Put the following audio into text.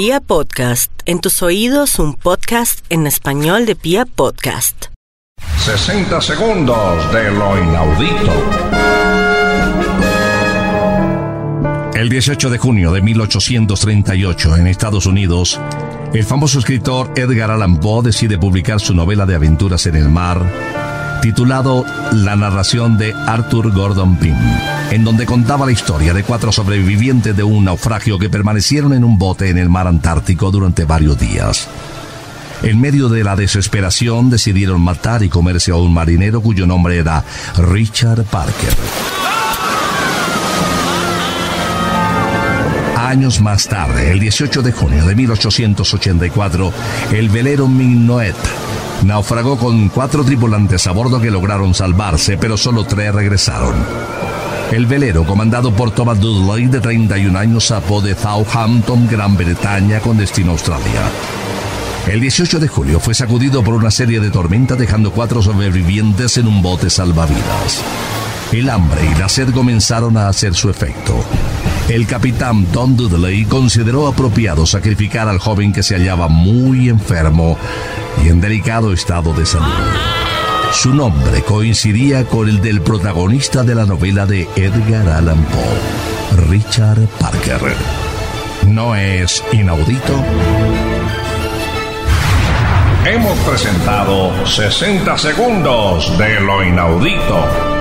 Pia Podcast, en tus oídos un podcast en español de Pia Podcast. 60 segundos de lo inaudito. El 18 de junio de 1838 en Estados Unidos, el famoso escritor Edgar Allan Poe decide publicar su novela de aventuras en el mar, titulado La narración de Arthur Gordon Pym, en donde contaba la historia de cuatro sobrevivientes de un naufragio que permanecieron en un bote en el mar Antártico durante varios días. En medio de la desesperación decidieron matar y comerse a un marinero cuyo nombre era Richard Parker. Años más tarde, el 18 de junio de 1884, el velero Mignoet naufragó con cuatro tripulantes a bordo que lograron salvarse, pero solo tres regresaron. El velero, comandado por Thomas Dudley, de 31 años, zapó de Southampton, Gran Bretaña, con destino a Australia. El 18 de julio fue sacudido por una serie de tormentas, dejando cuatro sobrevivientes en un bote salvavidas. El hambre y la sed comenzaron a hacer su efecto. El capitán Don Dudley consideró apropiado sacrificar al joven que se hallaba muy enfermo y en delicado estado de salud. Su nombre coincidía con el del protagonista de la novela de Edgar Allan Poe, Richard Parker. ¿No es inaudito? Hemos presentado 60 segundos de lo inaudito.